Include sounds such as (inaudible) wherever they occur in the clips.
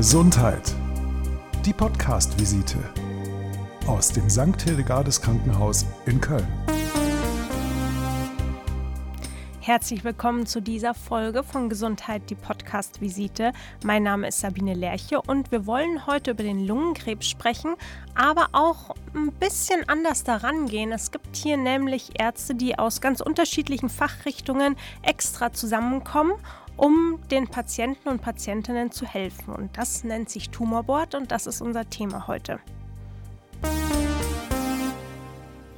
Gesundheit. Die Podcast-Visite aus dem St. Hildegardes Krankenhaus in Köln. Herzlich willkommen zu dieser Folge von Gesundheit, die Podcast-Visite. Mein Name ist Sabine Lerche und wir wollen heute über den Lungenkrebs sprechen, aber auch ein bisschen anders daran gehen. Es gibt hier nämlich Ärzte, die aus ganz unterschiedlichen Fachrichtungen extra zusammenkommen um den Patienten und Patientinnen zu helfen. Und das nennt sich Tumorboard und das ist unser Thema heute.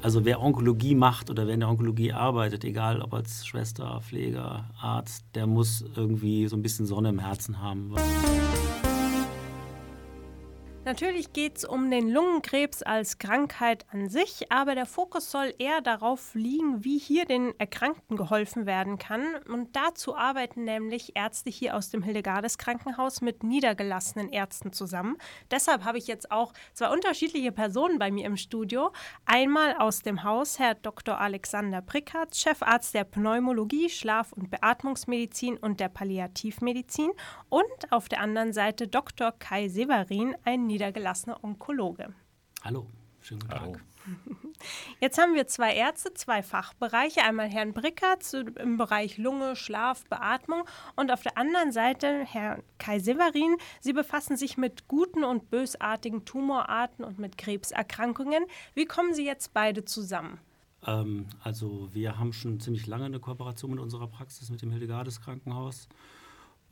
Also wer Onkologie macht oder wer in der Onkologie arbeitet, egal ob als Schwester, Pfleger, Arzt, der muss irgendwie so ein bisschen Sonne im Herzen haben. Natürlich geht es um den Lungenkrebs als Krankheit an sich, aber der Fokus soll eher darauf liegen, wie hier den Erkrankten geholfen werden kann. Und dazu arbeiten nämlich Ärzte hier aus dem Hildegardes Krankenhaus mit niedergelassenen Ärzten zusammen. Deshalb habe ich jetzt auch zwei unterschiedliche Personen bei mir im Studio. Einmal aus dem Haus Herr Dr. Alexander Prickert, Chefarzt der Pneumologie, Schlaf- und Beatmungsmedizin und der Palliativmedizin. Und auf der anderen Seite Dr. Kai Severin, ein niedergelassener Onkologe. Hallo, schönen guten Hallo. Tag. (laughs) Jetzt haben wir zwei Ärzte, zwei Fachbereiche. Einmal Herrn Brickert im Bereich Lunge, Schlaf, Beatmung und auf der anderen Seite Herrn Kai Severin. Sie befassen sich mit guten und bösartigen Tumorarten und mit Krebserkrankungen. Wie kommen Sie jetzt beide zusammen? Ähm, also wir haben schon ziemlich lange eine Kooperation mit unserer Praxis, mit dem Hildegardes Krankenhaus.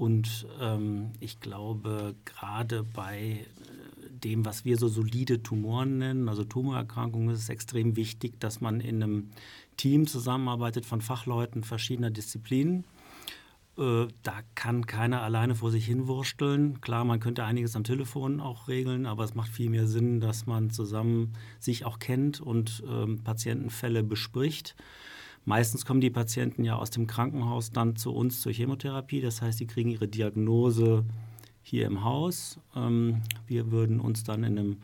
Und ähm, ich glaube, gerade bei äh, dem, was wir so solide Tumoren nennen, also Tumorerkrankungen, ist es extrem wichtig, dass man in einem Team zusammenarbeitet von Fachleuten verschiedener Disziplinen. Äh, da kann keiner alleine vor sich hinwursteln. Klar, man könnte einiges am Telefon auch regeln, aber es macht viel mehr Sinn, dass man zusammen sich auch kennt und ähm, Patientenfälle bespricht. Meistens kommen die Patienten ja aus dem Krankenhaus dann zu uns zur Chemotherapie. Das heißt, sie kriegen ihre Diagnose hier im Haus. Ähm, wir würden uns dann in einem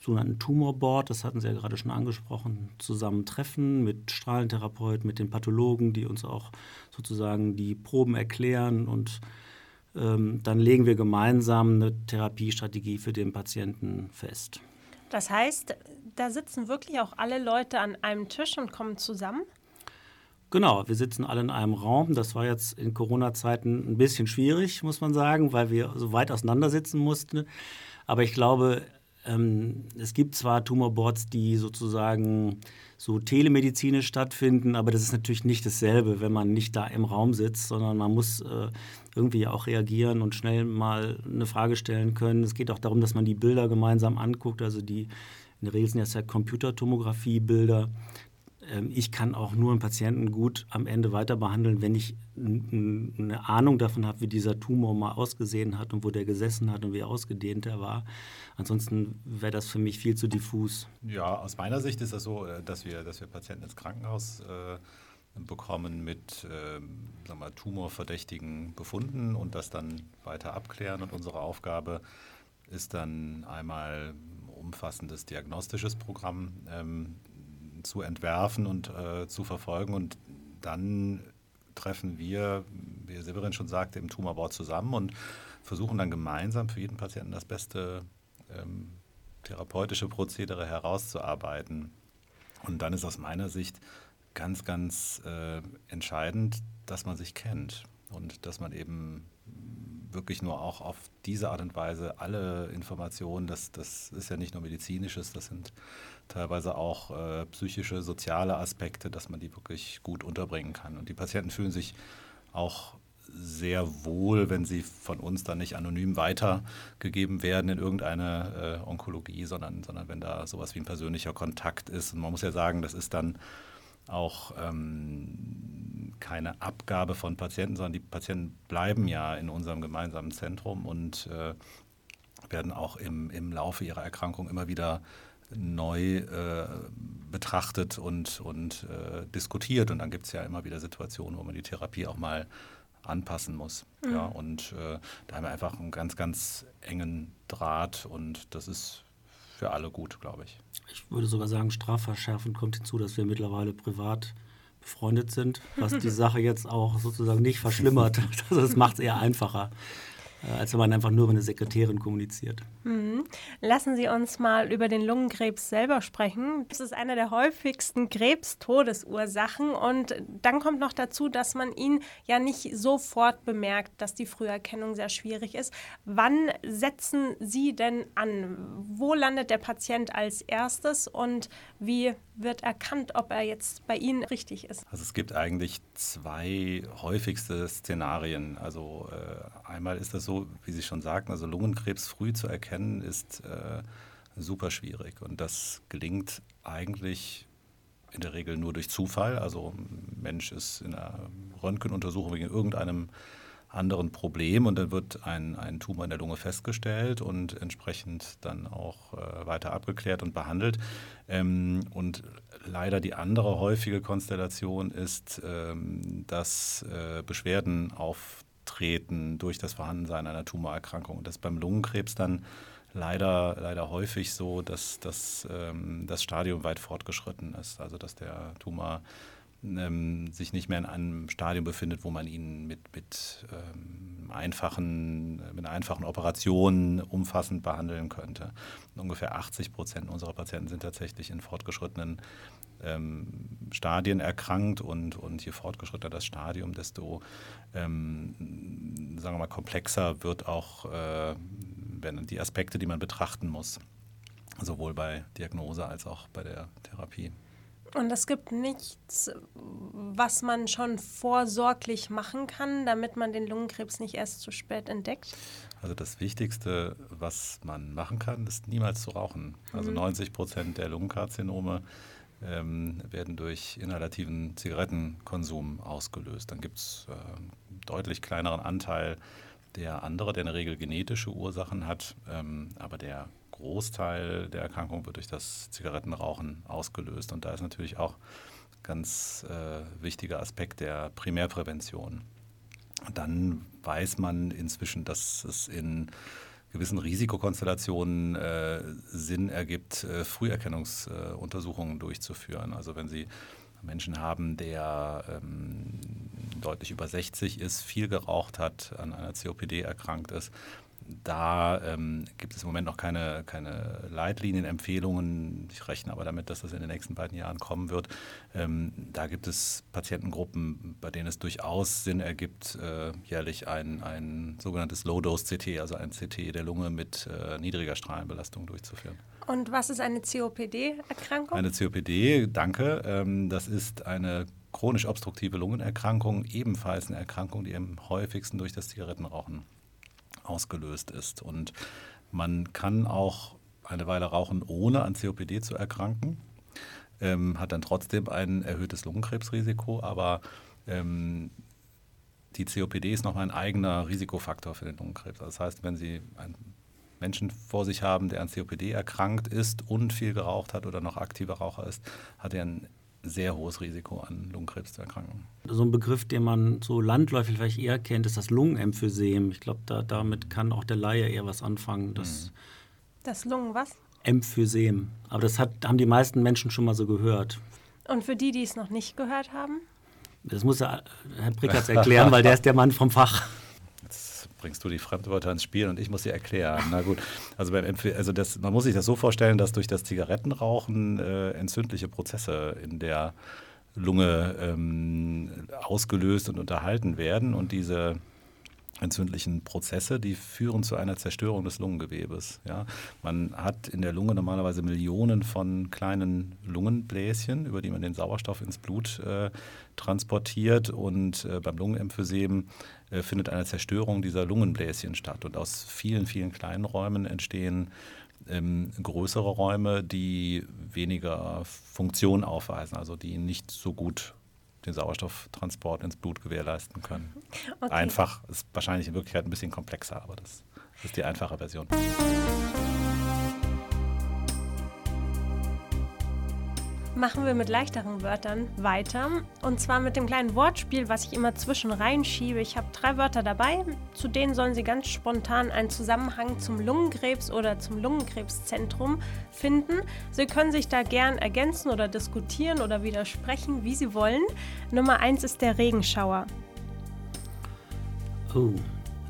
sogenannten Tumorboard, das hatten Sie ja gerade schon angesprochen, zusammentreffen mit Strahlentherapeuten, mit den Pathologen, die uns auch sozusagen die Proben erklären und ähm, dann legen wir gemeinsam eine Therapiestrategie für den Patienten fest. Das heißt, da sitzen wirklich auch alle Leute an einem Tisch und kommen zusammen? Genau, wir sitzen alle in einem Raum. Das war jetzt in Corona-Zeiten ein bisschen schwierig, muss man sagen, weil wir so weit auseinandersitzen mussten. Aber ich glaube, ähm, es gibt zwar Tumorboards, die sozusagen so telemedizinisch stattfinden, aber das ist natürlich nicht dasselbe, wenn man nicht da im Raum sitzt, sondern man muss äh, irgendwie auch reagieren und schnell mal eine Frage stellen können. Es geht auch darum, dass man die Bilder gemeinsam anguckt, also die in der Regel sind das ja Computertomographie-Bilder, ich kann auch nur einen Patienten gut am Ende weiter behandeln, wenn ich eine Ahnung davon habe, wie dieser Tumor mal ausgesehen hat und wo der gesessen hat und wie ausgedehnt er war. Ansonsten wäre das für mich viel zu diffus. Ja, aus meiner Sicht ist das so, äh, dass wir, dass wir Patienten ins Krankenhaus äh, bekommen mit äh, wir, tumorverdächtigen Befunden und das dann weiter abklären. Und unsere Aufgabe ist dann einmal umfassendes diagnostisches Programm ähm, zu entwerfen und äh, zu verfolgen. Und dann treffen wir, wie Severin schon sagte, im Tumorboard zusammen und versuchen dann gemeinsam für jeden Patienten das beste ähm, therapeutische Prozedere herauszuarbeiten. Und dann ist aus meiner Sicht ganz, ganz äh, entscheidend, dass man sich kennt und dass man eben wirklich nur auch auf diese Art und Weise alle Informationen, das, das ist ja nicht nur medizinisches, das sind teilweise auch äh, psychische, soziale Aspekte, dass man die wirklich gut unterbringen kann. Und die Patienten fühlen sich auch sehr wohl, wenn sie von uns dann nicht anonym weitergegeben werden in irgendeine äh, Onkologie, sondern, sondern wenn da sowas wie ein persönlicher Kontakt ist. Und man muss ja sagen, das ist dann auch ähm, keine Abgabe von Patienten, sondern die Patienten bleiben ja in unserem gemeinsamen Zentrum und äh, werden auch im, im Laufe ihrer Erkrankung immer wieder neu äh, betrachtet und, und äh, diskutiert. Und dann gibt es ja immer wieder Situationen, wo man die Therapie auch mal anpassen muss. Mhm. Ja, und äh, da haben wir einfach einen ganz, ganz engen Draht und das ist für alle gut, glaube ich. Ich würde sogar sagen, strafverschärfend kommt hinzu, dass wir mittlerweile privat befreundet sind, was die (laughs) Sache jetzt auch sozusagen nicht verschlimmert. (laughs) Also das macht es eher einfacher. Als wenn man einfach nur über eine Sekretärin kommuniziert. Mhm. Lassen Sie uns mal über den Lungenkrebs selber sprechen. Das ist eine der häufigsten Krebstodesursachen und dann kommt noch dazu, dass man ihn ja nicht sofort bemerkt, dass die Früherkennung sehr schwierig ist. Wann setzen Sie denn an? Wo landet der Patient als erstes und wie wird erkannt, ob er jetzt bei Ihnen richtig ist? Also es gibt eigentlich zwei häufigste Szenarien. Also äh, einmal ist das so, wie Sie schon sagten, also Lungenkrebs früh zu erkennen ist äh, super schwierig und das gelingt eigentlich in der Regel nur durch Zufall. Also ein Mensch ist in einer Röntgenuntersuchung wegen irgendeinem anderen Problem und dann wird ein, ein Tumor in der Lunge festgestellt und entsprechend dann auch äh, weiter abgeklärt und behandelt. Ähm, und leider die andere häufige Konstellation ist, ähm, dass äh, Beschwerden auftreten durch das Vorhandensein einer Tumorerkrankung. Und das beim Lungenkrebs dann leider, leider häufig so, dass, dass ähm, das Stadium weit fortgeschritten ist. Also dass der Tumor ähm, sich nicht mehr in einem Stadium befindet, wo man ihn mit, mit, ähm, einfachen, mit einfachen Operationen umfassend behandeln könnte. ungefähr 80 Prozent unserer Patienten sind tatsächlich in fortgeschrittenen ähm, Stadien erkrankt und, und je fortgeschrittener das Stadium, desto ähm, sagen wir mal, komplexer wird auch äh, wenn die Aspekte, die man betrachten muss, sowohl bei Diagnose als auch bei der Therapie. Und es gibt nichts, was man schon vorsorglich machen kann, damit man den Lungenkrebs nicht erst zu spät entdeckt? Also das Wichtigste, was man machen kann, ist niemals zu rauchen. Also mhm. 90 Prozent der Lungenkarzinome ähm, werden durch inhalativen Zigarettenkonsum ausgelöst. Dann gibt es äh, einen deutlich kleineren Anteil der andere, der in der Regel genetische Ursachen hat, ähm, aber der Großteil der Erkrankung wird durch das Zigarettenrauchen ausgelöst. Und da ist natürlich auch ein ganz äh, wichtiger Aspekt der Primärprävention. Und dann weiß man inzwischen, dass es in gewissen Risikokonstellationen äh, Sinn ergibt, äh, Früherkennungsuntersuchungen durchzuführen. Also wenn Sie Menschen haben, der ähm, deutlich über 60 ist, viel geraucht hat, an einer COPD erkrankt ist, da ähm, gibt es im Moment noch keine, keine Leitlinienempfehlungen. Ich rechne aber damit, dass das in den nächsten beiden Jahren kommen wird. Ähm, da gibt es Patientengruppen, bei denen es durchaus Sinn ergibt, äh, jährlich ein, ein sogenanntes Low-Dose-CT, also ein CT der Lunge mit äh, niedriger Strahlenbelastung durchzuführen. Und was ist eine COPD-Erkrankung? Eine COPD, danke. Ähm, das ist eine chronisch obstruktive Lungenerkrankung, ebenfalls eine Erkrankung, die am häufigsten durch das Zigarettenrauchen ausgelöst ist. Und man kann auch eine Weile rauchen, ohne an COPD zu erkranken, ähm, hat dann trotzdem ein erhöhtes Lungenkrebsrisiko, aber ähm, die COPD ist noch ein eigener Risikofaktor für den Lungenkrebs. Das heißt, wenn Sie einen Menschen vor sich haben, der an COPD erkrankt ist und viel geraucht hat oder noch aktiver Raucher ist, hat er ein sehr hohes Risiko an Lungenkrebs zu erkranken. So ein Begriff, den man so landläufig vielleicht eher kennt, ist das Lungenemphysem. Ich glaube, da, damit kann auch der Laie eher was anfangen. Das, mhm. das Lungen was? Emphysem. Aber das hat, haben die meisten Menschen schon mal so gehört. Und für die, die es noch nicht gehört haben? Das muss Herr Prickertz erklären, weil der ist der Mann vom Fach bringst du die Fremdwörter ins Spiel und ich muss sie erklären. Na gut, also, beim also das, man muss sich das so vorstellen, dass durch das Zigarettenrauchen äh, entzündliche Prozesse in der Lunge ähm, ausgelöst und unterhalten werden und diese entzündlichen Prozesse, die führen zu einer Zerstörung des Lungengewebes. Ja. Man hat in der Lunge normalerweise Millionen von kleinen Lungenbläschen, über die man den Sauerstoff ins Blut äh, transportiert und äh, beim Lungenemphysem äh, findet eine Zerstörung dieser Lungenbläschen statt und aus vielen, vielen kleinen Räumen entstehen ähm, größere Räume, die weniger Funktion aufweisen, also die nicht so gut den Sauerstofftransport ins Blut gewährleisten können. Okay. Einfach ist wahrscheinlich in Wirklichkeit ein bisschen komplexer, aber das ist die einfache Version. Machen wir mit leichteren Wörtern weiter. Und zwar mit dem kleinen Wortspiel, was ich immer zwischen reinschiebe. Ich habe drei Wörter dabei, zu denen sollen Sie ganz spontan einen Zusammenhang zum Lungenkrebs oder zum Lungenkrebszentrum finden. Sie können sich da gern ergänzen oder diskutieren oder widersprechen, wie Sie wollen. Nummer eins ist der Regenschauer. Oh,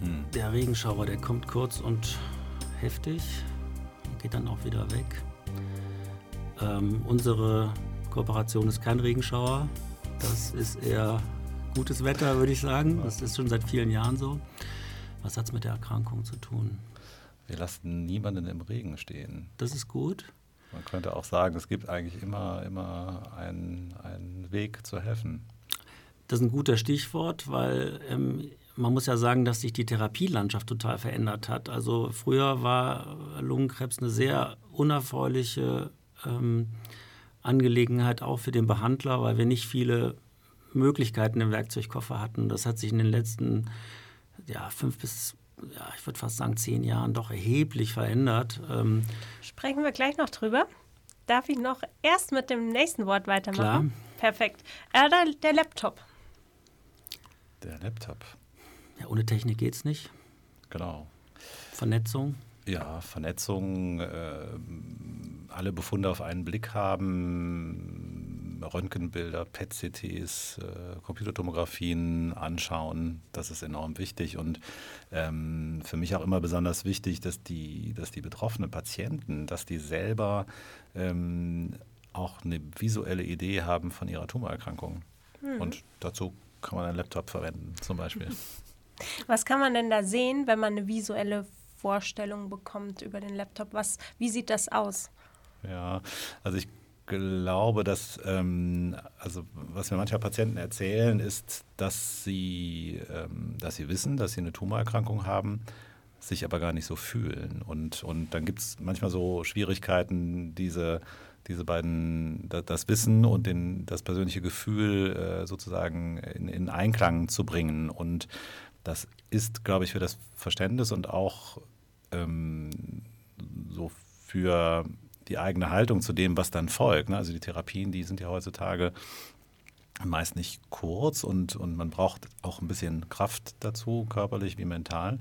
hm. der Regenschauer, der kommt kurz und heftig, geht dann auch wieder weg. Ähm, unsere Kooperation ist kein Regenschauer. Das ist eher gutes Wetter, würde ich sagen. Das ist schon seit vielen Jahren so. Was hat es mit der Erkrankung zu tun? Wir lassen niemanden im Regen stehen. Das ist gut. Man könnte auch sagen, es gibt eigentlich immer, immer einen, einen Weg zu helfen. Das ist ein guter Stichwort, weil ähm, man muss ja sagen, dass sich die Therapielandschaft total verändert hat. Also früher war Lungenkrebs eine sehr unerfreuliche ähm, Angelegenheit auch für den Behandler, weil wir nicht viele Möglichkeiten im Werkzeugkoffer hatten. Das hat sich in den letzten ja, fünf bis ja, ich würde fast sagen, zehn Jahren doch erheblich verändert. Ähm Sprechen wir gleich noch drüber. Darf ich noch erst mit dem nächsten Wort weitermachen? Klar. Perfekt. Äh, der, der Laptop. Der Laptop. Ja, ohne Technik geht es nicht. Genau. Vernetzung. Ja, Vernetzung, äh, alle Befunde auf einen Blick haben, Röntgenbilder, PET-CTs, äh, Computertomographien anschauen. Das ist enorm wichtig und ähm, für mich auch immer besonders wichtig, dass die, dass die betroffenen Patienten, dass die selber ähm, auch eine visuelle Idee haben von ihrer Tumorerkrankung. Mhm. Und dazu kann man einen Laptop verwenden, zum Beispiel. (laughs) Was kann man denn da sehen, wenn man eine visuelle Vorstellung bekommt über den Laptop? Was, wie sieht das aus? Ja, also ich glaube, dass, ähm, also was mir mancher Patienten erzählen, ist, dass sie, ähm, dass sie wissen, dass sie eine Tumorerkrankung haben, sich aber gar nicht so fühlen. Und, und dann gibt es manchmal so Schwierigkeiten, diese, diese beiden, das Wissen und den, das persönliche Gefühl äh, sozusagen in, in Einklang zu bringen. Und das ist, glaube ich, für das Verständnis und auch ähm, so für die eigene Haltung zu dem, was dann folgt. Ne? Also die Therapien, die sind ja heutzutage meist nicht kurz und, und man braucht auch ein bisschen Kraft dazu, körperlich wie mental.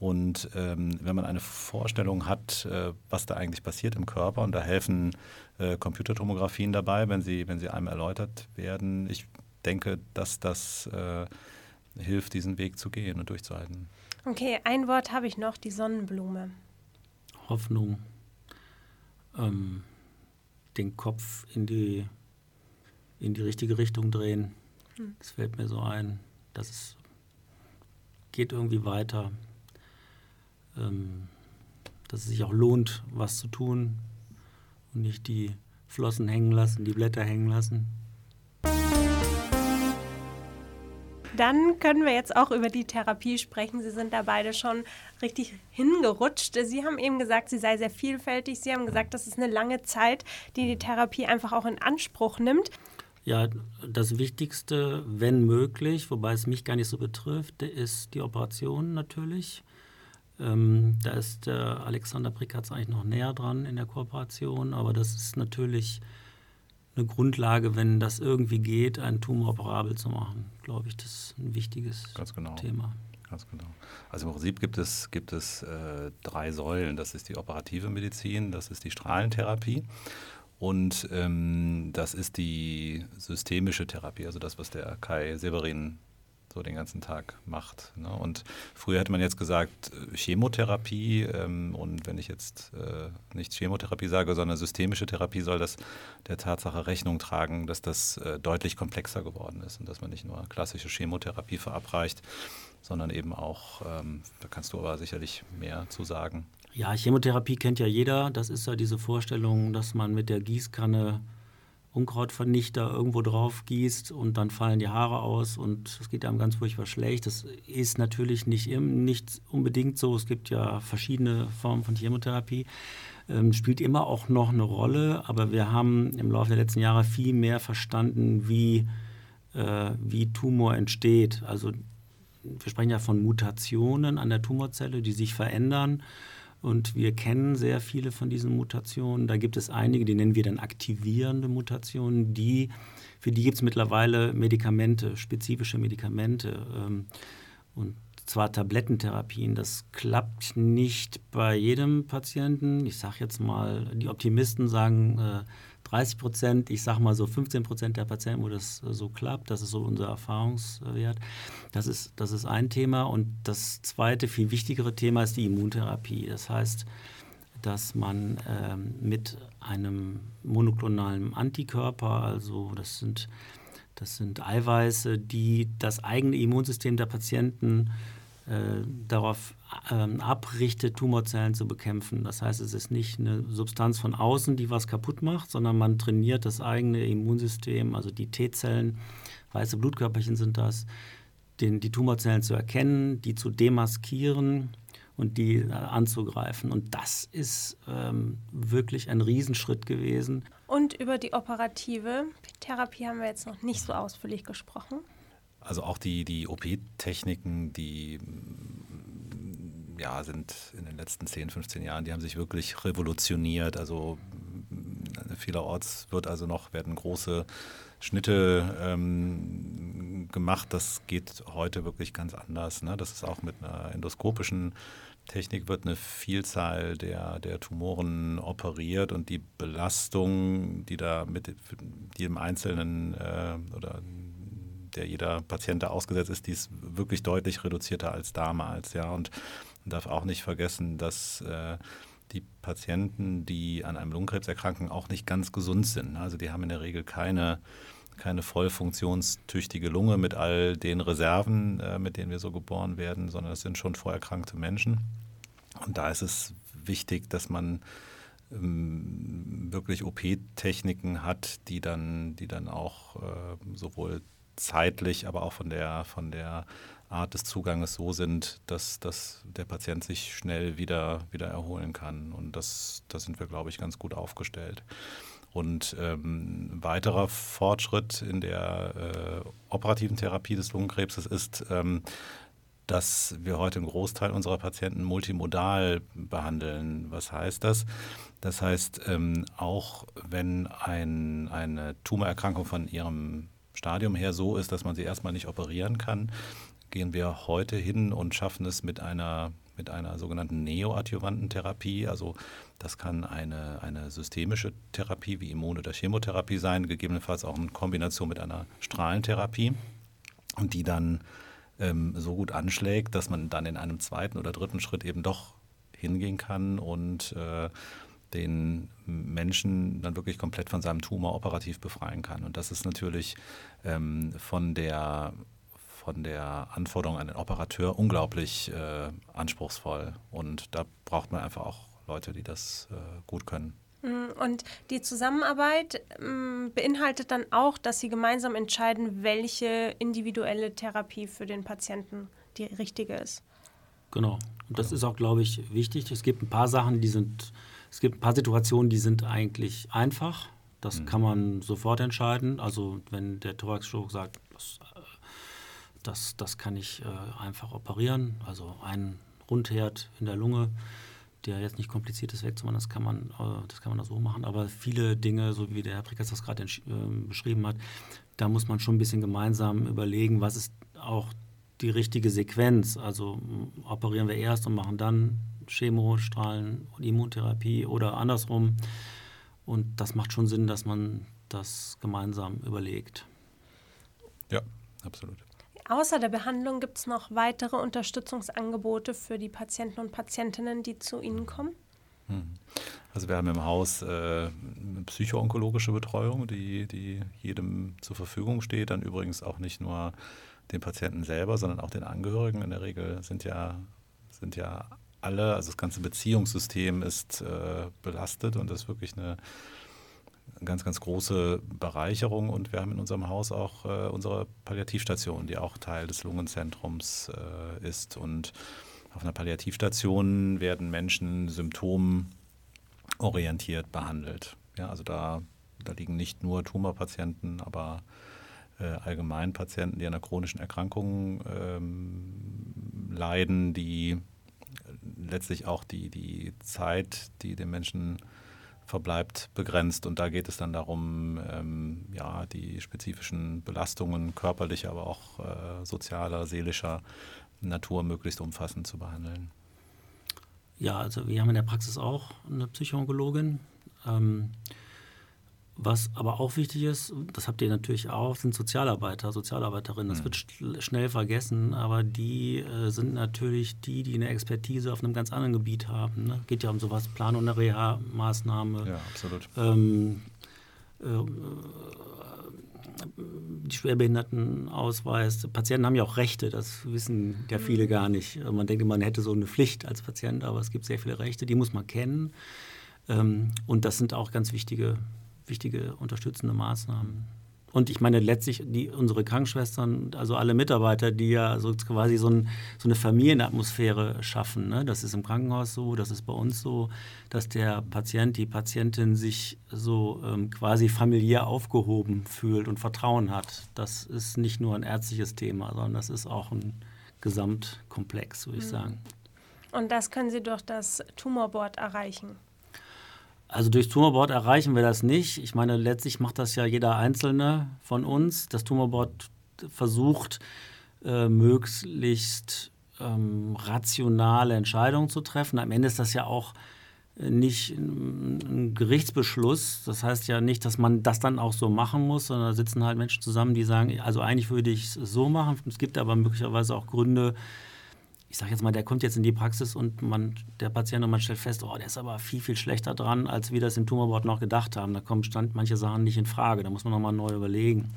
Und ähm, wenn man eine Vorstellung hat, äh, was da eigentlich passiert im Körper, und da helfen äh, Computertomographien dabei, wenn sie, wenn sie einem erläutert werden, ich denke, dass das äh, hilft, diesen Weg zu gehen und durchzuhalten. Okay, ein Wort habe ich noch, die Sonnenblume. Hoffnung ähm, den Kopf in die, in die richtige Richtung drehen. Hm. Das fällt mir so ein. dass es geht irgendwie weiter. Ähm, dass es sich auch lohnt, was zu tun und nicht die Flossen hängen lassen, die Blätter hängen lassen. Dann können wir jetzt auch über die Therapie sprechen. Sie sind da beide schon richtig hingerutscht. Sie haben eben gesagt, sie sei sehr vielfältig. Sie haben gesagt, das ist eine lange Zeit, die die Therapie einfach auch in Anspruch nimmt. Ja, das Wichtigste, wenn möglich, wobei es mich gar nicht so betrifft, ist die Operation natürlich. Ähm, da ist der Alexander Brickatz eigentlich noch näher dran in der Kooperation, aber das ist natürlich eine Grundlage, wenn das irgendwie geht, einen Tumor operabel zu machen. Glaube ich, das ist ein wichtiges genau. Thema. Ganz genau. Also im Prinzip gibt es, gibt es äh, drei Säulen. Das ist die operative Medizin, das ist die Strahlentherapie und ähm, das ist die systemische Therapie, also das, was der Kai Severin so den ganzen Tag macht. Ne? Und früher hätte man jetzt gesagt äh, Chemotherapie ähm, und wenn ich jetzt äh, nicht Chemotherapie sage, sondern systemische Therapie, soll das der Tatsache Rechnung tragen, dass das äh, deutlich komplexer geworden ist und dass man nicht nur klassische Chemotherapie verabreicht, sondern eben auch, ähm, da kannst du aber sicherlich mehr zu sagen. Ja, Chemotherapie kennt ja jeder. Das ist ja diese Vorstellung, dass man mit der Gießkanne Unkrautvernichter irgendwo drauf gießt und dann fallen die Haare aus und es geht einem ganz furchtbar schlecht. Das ist natürlich nicht, nicht unbedingt so. Es gibt ja verschiedene Formen von Chemotherapie. Ähm, spielt immer auch noch eine Rolle, aber wir haben im Laufe der letzten Jahre viel mehr verstanden, wie, äh, wie Tumor entsteht. Also wir sprechen ja von Mutationen an der Tumorzelle, die sich verändern. Und wir kennen sehr viele von diesen Mutationen. Da gibt es einige, die nennen wir dann aktivierende Mutationen. Die, für die gibt es mittlerweile Medikamente, spezifische Medikamente. Ähm, und zwar Tablettentherapien. Das klappt nicht bei jedem Patienten. Ich sage jetzt mal, die Optimisten sagen, 30 Prozent, ich sage mal so 15 Prozent der Patienten, wo das so klappt. Das ist so unser Erfahrungswert. Das ist, das ist ein Thema. Und das zweite, viel wichtigere Thema ist die Immuntherapie. Das heißt, dass man ähm, mit einem monoklonalen Antikörper, also das sind, das sind Eiweiße, die das eigene Immunsystem der Patienten äh, darauf ähm, abrichtet, Tumorzellen zu bekämpfen. Das heißt, es ist nicht eine Substanz von außen, die was kaputt macht, sondern man trainiert das eigene Immunsystem, also die T-Zellen, weiße Blutkörperchen sind das, den, die Tumorzellen zu erkennen, die zu demaskieren und die äh, anzugreifen. Und das ist ähm, wirklich ein Riesenschritt gewesen. Und über die operative Therapie haben wir jetzt noch nicht so ausführlich gesprochen. Also auch die, die OP-Techniken, die ja, sind in den letzten 10, 15 Jahren, die haben sich wirklich revolutioniert. Also mm, vielerorts wird also noch, werden große Schnitte ähm, gemacht. Das geht heute wirklich ganz anders. Ne? Das ist auch mit einer endoskopischen Technik wird eine Vielzahl der, der Tumoren operiert und die Belastung, die da mit jedem einzelnen äh, oder der jeder Patient da ausgesetzt ist, die ist wirklich deutlich reduzierter als damals. Ja. Und darf auch nicht vergessen, dass äh, die Patienten, die an einem Lungenkrebs erkranken, auch nicht ganz gesund sind. Also die haben in der Regel keine, keine voll funktionstüchtige Lunge mit all den Reserven, äh, mit denen wir so geboren werden, sondern das sind schon vorerkrankte Menschen. Und da ist es wichtig, dass man ähm, wirklich OP-Techniken hat, die dann, die dann auch äh, sowohl zeitlich, aber auch von der, von der Art des Zuganges so sind, dass, dass der Patient sich schnell wieder, wieder erholen kann. Und das, da sind wir, glaube ich, ganz gut aufgestellt. Und ähm, weiterer Fortschritt in der äh, operativen Therapie des Lungenkrebses ist, ähm, dass wir heute einen Großteil unserer Patienten multimodal behandeln. Was heißt das? Das heißt, ähm, auch wenn ein, eine Tumorerkrankung von ihrem Stadium her so ist, dass man sie erstmal nicht operieren kann, gehen wir heute hin und schaffen es mit einer, mit einer sogenannten neoadjuvanten Therapie. Also das kann eine, eine systemische Therapie wie Immun- oder Chemotherapie sein, gegebenenfalls auch in Kombination mit einer Strahlentherapie und die dann ähm, so gut anschlägt, dass man dann in einem zweiten oder dritten Schritt eben doch hingehen kann und äh, den Menschen dann wirklich komplett von seinem Tumor operativ befreien kann. Und das ist natürlich ähm, von der von der Anforderung an den Operateur unglaublich äh, anspruchsvoll. Und da braucht man einfach auch Leute, die das äh, gut können. Mm, und die Zusammenarbeit ähm, beinhaltet dann auch, dass Sie gemeinsam entscheiden, welche individuelle Therapie für den Patienten die richtige ist. Genau. Und das ist auch, glaube ich, wichtig. Es gibt ein paar Sachen, die sind es gibt ein paar Situationen, die sind eigentlich einfach. Das mhm. kann man sofort entscheiden. Also wenn der Thoraxchirurg sagt, das, das, das kann ich äh, einfach operieren, also ein Rundherd in der Lunge, der jetzt nicht kompliziert ist wegzumachen, das kann man, äh, das kann man so machen. Aber viele Dinge, so wie der Herr Prikas das gerade äh, beschrieben hat, da muss man schon ein bisschen gemeinsam überlegen, was ist auch die richtige Sequenz. Also operieren wir erst und machen dann Chemo, Strahlen und Immuntherapie oder andersrum. Und das macht schon Sinn, dass man das gemeinsam überlegt. Ja, absolut. Außer der Behandlung gibt es noch weitere Unterstützungsangebote für die Patienten und Patientinnen, die zu Ihnen kommen? Hm. Also wir haben im Haus äh, eine psychoonkologische Betreuung, die, die jedem zur Verfügung steht. Dann übrigens auch nicht nur den Patienten selber, sondern auch den Angehörigen. In der Regel sind ja, sind ja alle, also das ganze Beziehungssystem ist äh, belastet und das ist wirklich eine ganz, ganz große Bereicherung. Und wir haben in unserem Haus auch äh, unsere Palliativstation, die auch Teil des Lungenzentrums äh, ist. Und auf einer Palliativstation werden Menschen symptomorientiert behandelt. Ja, also da, da liegen nicht nur Tumorpatienten, aber äh, allgemein Patienten, die an einer chronischen Erkrankung ähm, leiden, die letztlich auch die, die Zeit, die dem Menschen verbleibt, begrenzt. Und da geht es dann darum, ähm, ja, die spezifischen Belastungen körperlicher, aber auch äh, sozialer, seelischer Natur möglichst umfassend zu behandeln. Ja, also wir haben in der Praxis auch eine Psychologin. Ähm, Was aber auch wichtig ist, das habt ihr natürlich auch, sind Sozialarbeiter, Sozialarbeiterinnen. Das mhm. wird sch schnell vergessen, aber die äh, sind natürlich die, die eine Expertise auf einem ganz anderen Gebiet haben. Ne? Geht ja um sowas, Planung der Reha-Maßnahme. Ja, absolut. Ähm, äh, die Schwerbehindertenausweis. Patienten haben ja auch Rechte, das wissen ja viele mhm. gar nicht. Man denkt, man hätte so eine Pflicht als Patient, aber es gibt sehr viele Rechte, die muss man kennen. Ähm, und das sind auch ganz wichtige wichtige unterstützende Maßnahmen. Und ich meine letztlich die, unsere Krankenschwestern, also alle Mitarbeiter, die ja so quasi so, ein, so eine Familienatmosphäre schaffen. Ne? Das ist im Krankenhaus so, das ist bei uns so, dass der Patient, die Patientin sich so ähm, quasi familiär aufgehoben fühlt und Vertrauen hat. Das ist nicht nur ein ärztliches Thema, sondern das ist auch ein Gesamtkomplex, würde ich mhm. sagen. Und das können Sie durch das Tumorboard erreichen? Also durch Tumorboard erreichen wir das nicht. Ich meine, letztlich macht das ja jeder Einzelne von uns. Das Tumorboard versucht, äh, möglichst ähm, rationale Entscheidungen zu treffen. Am Ende ist das ja auch äh, nicht ein Gerichtsbeschluss. Das heißt ja nicht, dass man das dann auch so machen muss, sondern da sitzen halt Menschen zusammen, die sagen, also eigentlich würde ich es so machen. Es gibt aber möglicherweise auch Gründe, ich sage jetzt mal, der kommt jetzt in die Praxis und man, der Patient und man stellt fest, oh, der ist aber viel, viel schlechter dran, als wir das im Tumorboard noch gedacht haben. Da kommen stand manche Sachen nicht in Frage, da muss man nochmal neu überlegen.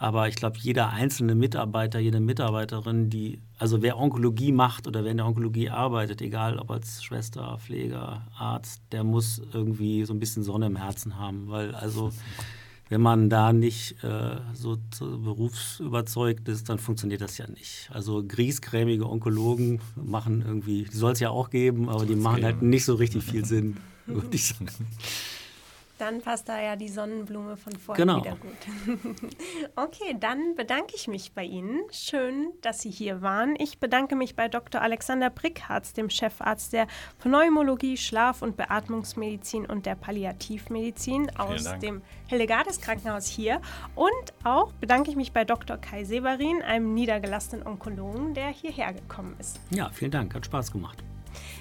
Aber ich glaube, jeder einzelne Mitarbeiter, jede Mitarbeiterin, die, also wer Onkologie macht oder wer in der Onkologie arbeitet, egal ob als Schwester, Pfleger, Arzt, der muss irgendwie so ein bisschen Sonne im Herzen haben, weil also (laughs) wenn man da nicht äh, so berufsüberzeugt ist, dann funktioniert das ja nicht. Also griesgrämige Onkologen machen irgendwie, die soll es ja auch geben, aber die machen halt nicht so richtig viel (laughs) Sinn, würde ich sagen. Dann passt da ja die Sonnenblume von vorhin genau. wieder gut. (laughs) okay, dann bedanke ich mich bei Ihnen. Schön, dass Sie hier waren. Ich bedanke mich bei Dr. Alexander Brickharz, dem Chefarzt der Pneumologie, Schlaf- und Beatmungsmedizin und der Palliativmedizin aus dem Hillegardes Krankenhaus hier. Und auch bedanke ich mich bei Dr. Kai Severin, einem niedergelassenen Onkologen, der hierher gekommen ist. Ja, vielen Dank, hat Spaß gemacht.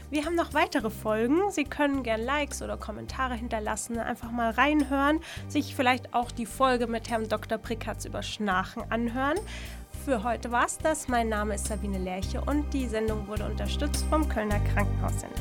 Wir haben noch weitere Folgen. Sie können gerne Likes oder Kommentare hinterlassen, einfach mal reinhören, sich vielleicht auch die Folge mit Herrn Dr. Prickatz über Schnarchen anhören. Für heute war es das. Mein Name ist Sabine Lerche und die Sendung wurde unterstützt vom Kölner Krankenhaussender.